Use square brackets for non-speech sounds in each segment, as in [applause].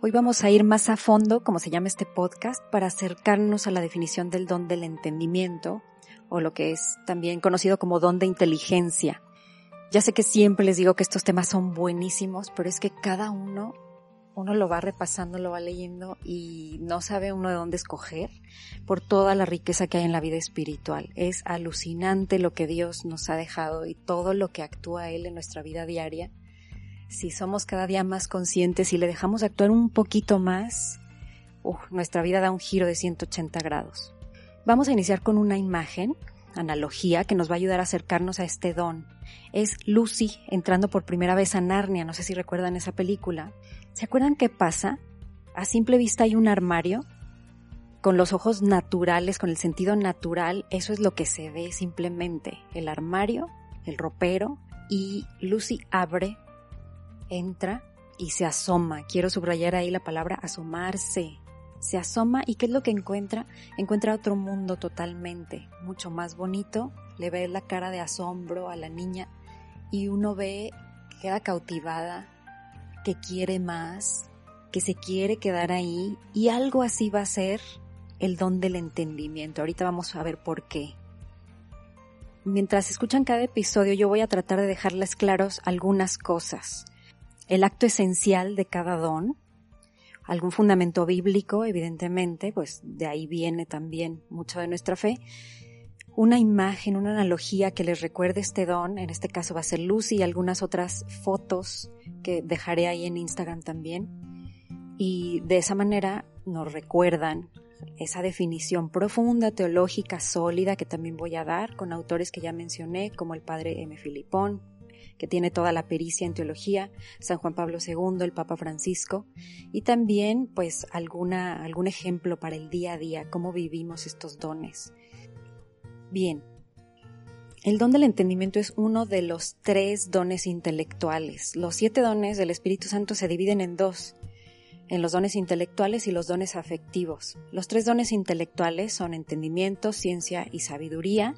Hoy vamos a ir más a fondo, como se llama este podcast, para acercarnos a la definición del don del entendimiento, o lo que es también conocido como don de inteligencia. Ya sé que siempre les digo que estos temas son buenísimos, pero es que cada uno, uno lo va repasando, lo va leyendo y no sabe uno de dónde escoger por toda la riqueza que hay en la vida espiritual. Es alucinante lo que Dios nos ha dejado y todo lo que actúa Él en nuestra vida diaria si somos cada día más conscientes y le dejamos actuar un poquito más, nuestra vida da un giro de 180 grados. Vamos a iniciar con una imagen, analogía, que nos va a ayudar a acercarnos a este don. Es Lucy entrando por primera vez a Narnia, no sé si recuerdan esa película. ¿Se acuerdan qué pasa? A simple vista hay un armario con los ojos naturales, con el sentido natural, eso es lo que se ve simplemente. El armario, el ropero, y Lucy abre entra y se asoma. Quiero subrayar ahí la palabra asomarse. Se asoma y ¿qué es lo que encuentra? Encuentra otro mundo totalmente, mucho más bonito. Le ve la cara de asombro a la niña y uno ve que queda cautivada, que quiere más, que se quiere quedar ahí y algo así va a ser el don del entendimiento. Ahorita vamos a ver por qué. Mientras escuchan cada episodio yo voy a tratar de dejarles claros algunas cosas el acto esencial de cada don, algún fundamento bíblico, evidentemente, pues de ahí viene también mucho de nuestra fe, una imagen, una analogía que les recuerde este don, en este caso va a ser Lucy y algunas otras fotos que dejaré ahí en Instagram también, y de esa manera nos recuerdan esa definición profunda, teológica, sólida que también voy a dar con autores que ya mencioné, como el padre M. Filipón, que tiene toda la pericia en teología, San Juan Pablo II, el Papa Francisco, y también pues alguna, algún ejemplo para el día a día, cómo vivimos estos dones. Bien, el don del entendimiento es uno de los tres dones intelectuales. Los siete dones del Espíritu Santo se dividen en dos, en los dones intelectuales y los dones afectivos. Los tres dones intelectuales son entendimiento, ciencia y sabiduría,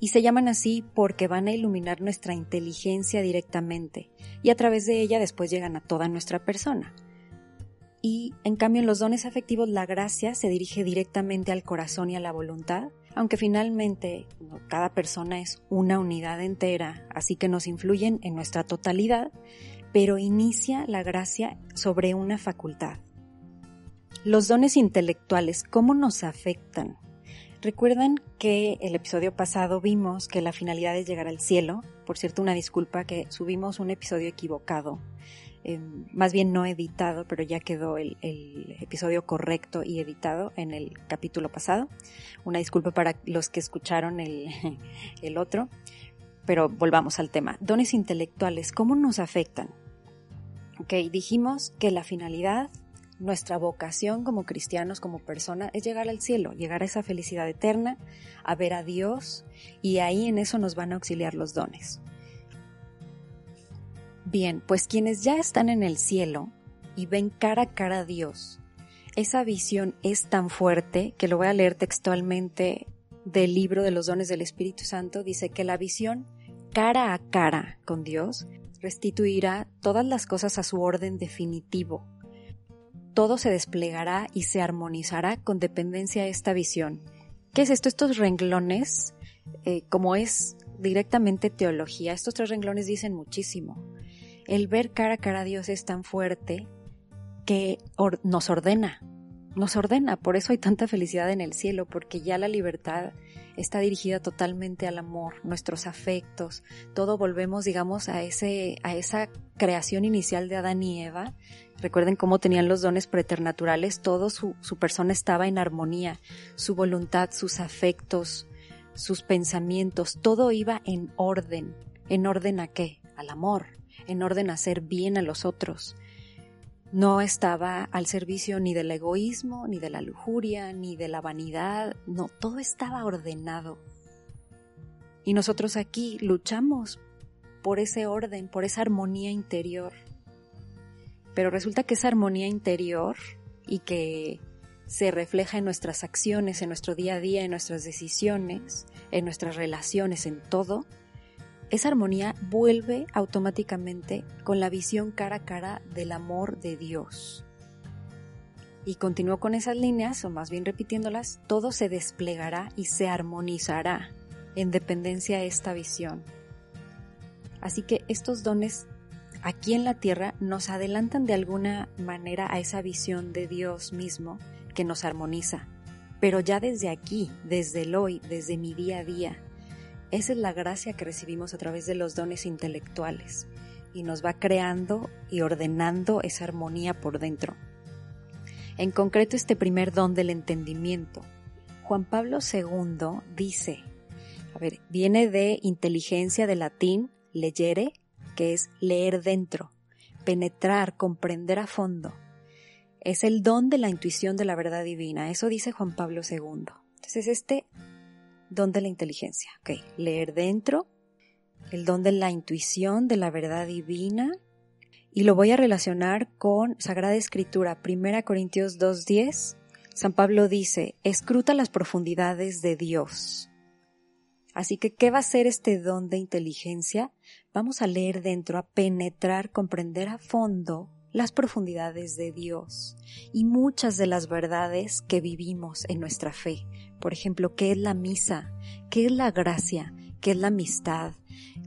y se llaman así porque van a iluminar nuestra inteligencia directamente y a través de ella después llegan a toda nuestra persona. Y en cambio en los dones afectivos la gracia se dirige directamente al corazón y a la voluntad, aunque finalmente cada persona es una unidad entera, así que nos influyen en nuestra totalidad, pero inicia la gracia sobre una facultad. Los dones intelectuales, ¿cómo nos afectan? Recuerdan que el episodio pasado vimos que la finalidad es llegar al cielo. Por cierto, una disculpa que subimos un episodio equivocado, em, más bien no editado, pero ya quedó el, episodio correcto y editado en el capítulo pasado. Una disculpa para los que escucharon el, [laughs] el otro, pero volvamos al tema. Dones intelectuales, ¿cómo nos afectan? Ok, dijimos que la finalidad nuestra vocación como cristianos, como persona, es llegar al cielo, llegar a esa felicidad eterna, a ver a Dios, y ahí en eso nos van a auxiliar los dones. Bien, pues quienes ya están en el cielo y ven cara a cara a Dios, esa visión es tan fuerte que lo voy a leer textualmente del libro de los dones del Espíritu Santo, dice que la visión cara a cara con Dios restituirá todas las cosas a su orden definitivo todo se desplegará y se armonizará con dependencia a esta visión. ¿Qué es esto? Estos renglones, eh, como es directamente teología, estos tres renglones dicen muchísimo. El ver cara a cara a Dios es tan fuerte que nos ordena, nos ordena, por eso hay tanta felicidad en el cielo, porque ya la libertad está dirigida totalmente al amor, nuestros afectos, todo volvemos, digamos, a ese, a esa creación inicial de Adán y Eva, Recuerden cómo tenían los dones preternaturales, todo su, su persona estaba en armonía, su voluntad, sus afectos, sus pensamientos, todo iba en orden. ¿En orden a qué? Al amor, en orden a hacer bien a los otros. No estaba al servicio ni del egoísmo, ni de la lujuria, ni de la vanidad, no, todo estaba ordenado. Y nosotros aquí luchamos por ese orden, por esa armonía interior pero resulta que esa armonía interior y que se refleja en nuestras acciones, en nuestro día a día, en nuestras decisiones, en nuestras relaciones, en todo, esa armonía vuelve automáticamente con la visión cara a cara del amor de Dios. Y continúo con esas líneas, o más bien repitiéndolas, todo se desplegará y se armonizará en dependencia de esta visión. Así que estos dones aquí en la tierra nos adelantan de alguna manera a esa visión de Dios mismo que nos armoniza. Pero ya desde aquí, desde el hoy, desde mi día a día, esa es la gracia que recibimos a través de los dones intelectuales y nos va creando y ordenando esa armonía por dentro. En concreto este primer don del entendimiento. Juan Pablo II dice, a ver, viene de inteligencia de latín leyere, que es leer dentro, penetrar, comprender a fondo. Es el don de la intuición de la verdad divina, eso dice Juan Pablo II. Entonces este don de la inteligencia, ok, leer dentro, el don de la intuición de la verdad divina, y lo voy a relacionar con Sagrada Escritura, 1 Corintios 2.10. San Pablo dice, escruta las profundidades de Dios. Así que, ¿qué va a ser este don de inteligencia? Vamos a leer dentro, a penetrar, comprender a fondo las profundidades de Dios y muchas de las verdades que vivimos en nuestra fe. Por ejemplo, ¿qué es la misa? ¿Qué es la gracia? ¿Qué es la amistad?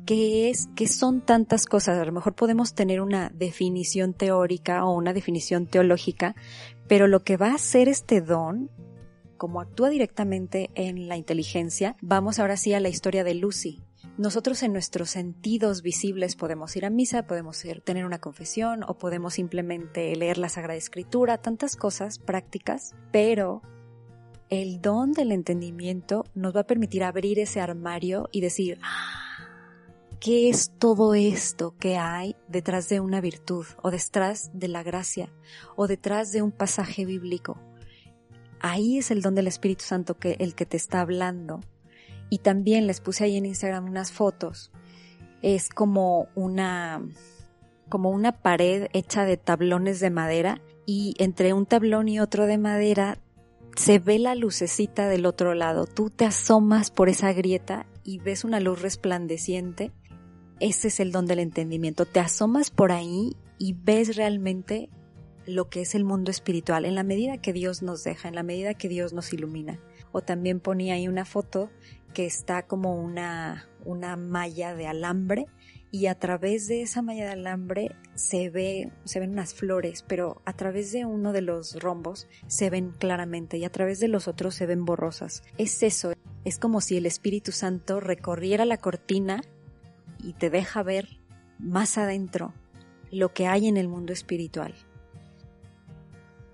¿Qué es? ¿Qué son tantas cosas? A lo mejor podemos tener una definición teórica o una definición teológica, pero lo que va a hacer este don como actúa directamente en la inteligencia, vamos ahora sí a la historia de Lucy. Nosotros en nuestros sentidos visibles podemos ir a misa, podemos ir, tener una confesión o podemos simplemente leer la Sagrada Escritura, tantas cosas prácticas, pero el don del entendimiento nos va a permitir abrir ese armario y decir, ah, ¿qué es todo esto que hay detrás de una virtud o detrás de la gracia o detrás de un pasaje bíblico? Ahí es el don del Espíritu Santo que el que te está hablando. Y también les puse ahí en Instagram unas fotos. Es como una como una pared hecha de tablones de madera y entre un tablón y otro de madera se ve la lucecita del otro lado. Tú te asomas por esa grieta y ves una luz resplandeciente. Ese es el don del entendimiento. Te asomas por ahí y ves realmente lo que es el mundo espiritual, en la medida que Dios nos deja, en la medida que Dios nos ilumina. O también ponía ahí una foto que está como una, una malla de alambre y a través de esa malla de alambre se ve, se ven unas flores, pero a través de uno de los rombos se ven claramente y a través de los otros se ven borrosas. Es eso, es como si el Espíritu Santo recorriera la cortina y te deja ver más adentro lo que hay en el mundo espiritual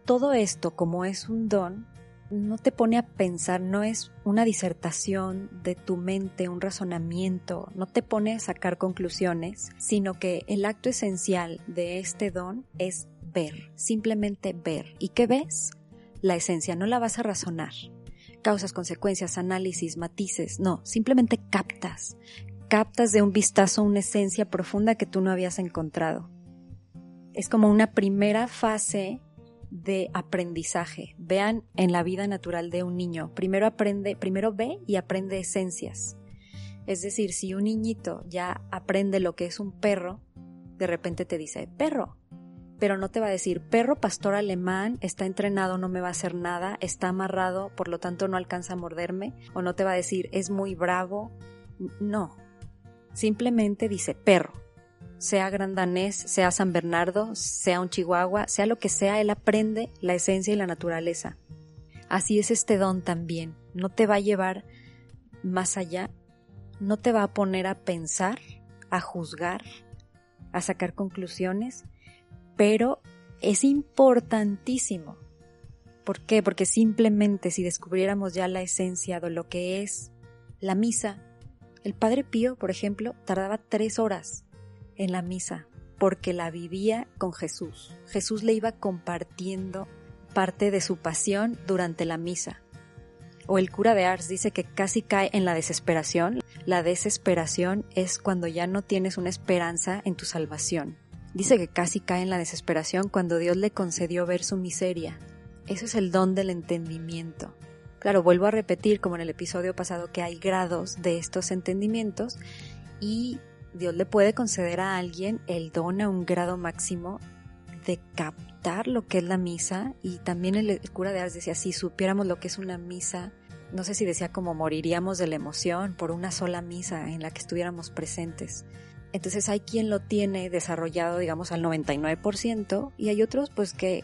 todo esto, como es un don, no te pone a pensar, no es una disertación de tu mente, un razonamiento, no te pone a sacar conclusiones, sino que el acto esencial de este don es ver, simplemente ver. ¿Y qué ves? La esencia, no la vas a razonar. Causas, consecuencias, análisis, matices, no, simplemente captas. Captas de un vistazo una esencia profunda que tú no habías encontrado. Es como una primera fase de aprendizaje. Vean en la vida natural de un niño. Primero aprende, primero ve y aprende esencias. Es decir, si un niñito ya aprende lo que es un perro, de repente te dice perro, pero no te va a decir perro pastor alemán, está entrenado, no me va a hacer nada, está amarrado, por lo tanto no alcanza a morderme, o no te va a decir es muy bravo. No, simplemente dice perro sea grandanés, sea San Bernardo, sea un chihuahua, sea lo que sea, él aprende la esencia y la naturaleza. Así es este don también. No te va a llevar más allá, no te va a poner a pensar, a juzgar, a sacar conclusiones, pero es importantísimo. ¿Por qué? Porque simplemente si descubriéramos ya la esencia de lo que es la misa, el Padre Pío, por ejemplo, tardaba tres horas en la misa, porque la vivía con Jesús. Jesús le iba compartiendo parte de su pasión durante la misa. O el cura de Ars dice que casi cae en la desesperación. La desesperación es cuando ya no tienes una esperanza en tu salvación. Dice que casi cae en la desesperación cuando Dios le concedió ver su miseria. Eso es el don del entendimiento. Claro, vuelvo a repetir, como en el episodio pasado, que hay grados de estos entendimientos y Dios le puede conceder a alguien el don a un grado máximo de captar lo que es la misa y también el cura de Ars decía, si supiéramos lo que es una misa, no sé si decía como moriríamos de la emoción por una sola misa en la que estuviéramos presentes. Entonces hay quien lo tiene desarrollado, digamos, al 99% y hay otros pues que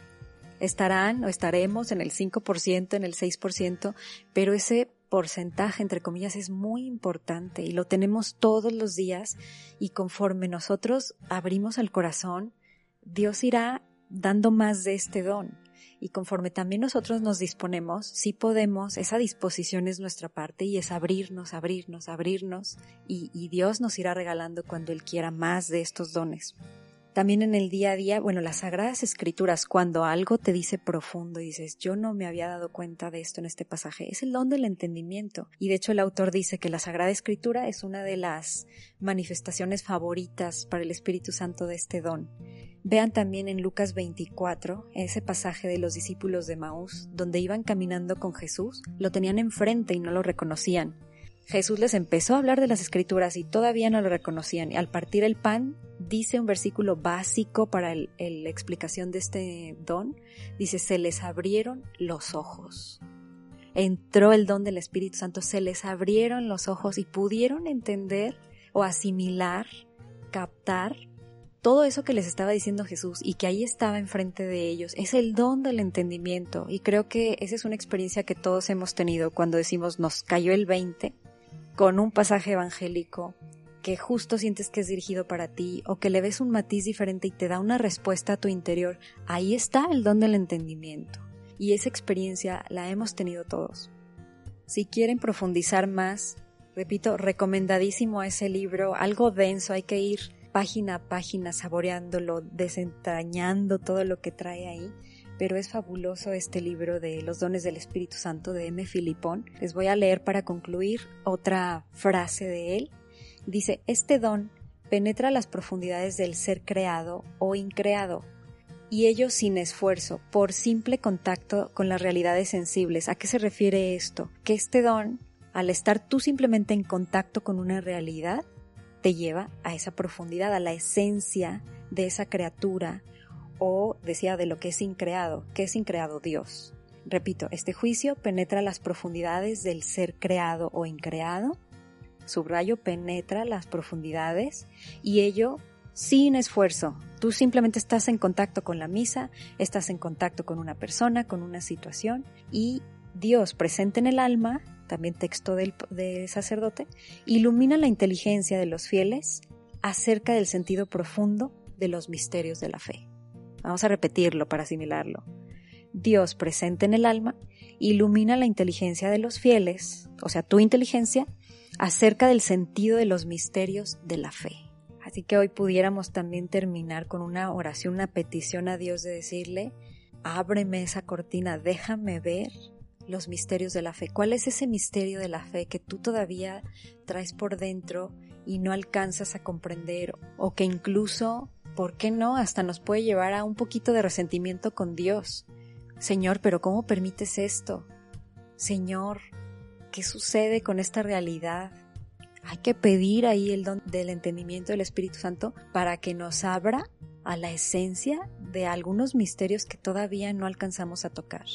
estarán o estaremos en el 5%, en el 6%, pero ese porcentaje, entre comillas, es muy importante y lo tenemos todos los días y conforme nosotros abrimos el corazón, Dios irá dando más de este don. Y conforme también nosotros nos disponemos, sí podemos, esa disposición es nuestra parte y es abrirnos, abrirnos, abrirnos y, y Dios nos irá regalando cuando Él quiera más de estos dones. También en el día a día, bueno, las sagradas escrituras, cuando algo te dice profundo y dices, yo no me había dado cuenta de esto en este pasaje, es el don del entendimiento. Y de hecho el autor dice que la sagrada escritura es una de las manifestaciones favoritas para el Espíritu Santo de este don. Vean también en Lucas 24, ese pasaje de los discípulos de Maús, donde iban caminando con Jesús, lo tenían enfrente y no lo reconocían. Jesús les empezó a hablar de las escrituras y todavía no lo reconocían. Al partir el pan, dice un versículo básico para la explicación de este don, dice, se les abrieron los ojos. Entró el don del Espíritu Santo, se les abrieron los ojos y pudieron entender o asimilar, captar todo eso que les estaba diciendo Jesús y que ahí estaba enfrente de ellos. Es el don del entendimiento y creo que esa es una experiencia que todos hemos tenido cuando decimos nos cayó el 20 con un pasaje evangélico que justo sientes que es dirigido para ti o que le ves un matiz diferente y te da una respuesta a tu interior, ahí está el don del entendimiento. Y esa experiencia la hemos tenido todos. Si quieren profundizar más, repito, recomendadísimo ese libro, algo denso, hay que ir página a página saboreándolo, desentrañando todo lo que trae ahí pero es fabuloso este libro de Los dones del Espíritu Santo de M. Filipón. Les voy a leer para concluir otra frase de él. Dice, este don penetra las profundidades del ser creado o increado, y ello sin esfuerzo, por simple contacto con las realidades sensibles. ¿A qué se refiere esto? Que este don, al estar tú simplemente en contacto con una realidad, te lleva a esa profundidad, a la esencia de esa criatura, o decía de lo que es increado, que es increado Dios. Repito, este juicio penetra las profundidades del ser creado o increado, subrayo penetra las profundidades y ello sin esfuerzo. Tú simplemente estás en contacto con la misa, estás en contacto con una persona, con una situación y Dios presente en el alma, también texto del, del sacerdote, ilumina la inteligencia de los fieles acerca del sentido profundo de los misterios de la fe. Vamos a repetirlo para asimilarlo. Dios presente en el alma ilumina la inteligencia de los fieles, o sea, tu inteligencia, acerca del sentido de los misterios de la fe. Así que hoy pudiéramos también terminar con una oración, una petición a Dios de decirle, ábreme esa cortina, déjame ver los misterios de la fe. ¿Cuál es ese misterio de la fe que tú todavía traes por dentro y no alcanzas a comprender o que incluso ¿por qué no? Hasta nos puede llevar a un poquito de resentimiento con Dios. Señor, pero ¿cómo permites esto? Señor, ¿qué sucede con esta realidad? Hay que pedir ahí el don del entendimiento del Espíritu Santo para que nos abra a la esencia de algunos misterios que todavía no alcanzamos a tocar.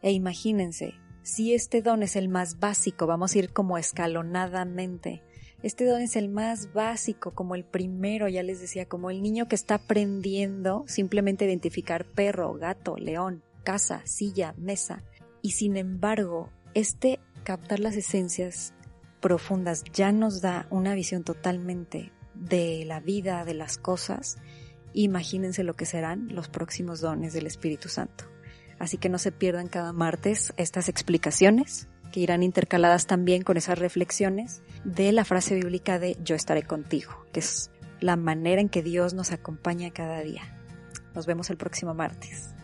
E imagínense, si este don es el más básico, vamos a ir como escalonadamente este don es el más básico, como el primero, ya les decía, como el niño que está aprendiendo simplemente identificar perro, gato, león, casa, silla, mesa. Y sin embargo, este captar las esencias profundas ya nos da una visión totalmente de la vida, de las cosas. Imagínense lo que serán los próximos dones del Espíritu Santo. Así que no se pierdan cada martes estas explicaciones que irán intercaladas también con esas reflexiones de la frase bíblica de yo estaré contigo, que es la manera en que Dios nos acompaña cada día. Nos vemos el próximo martes.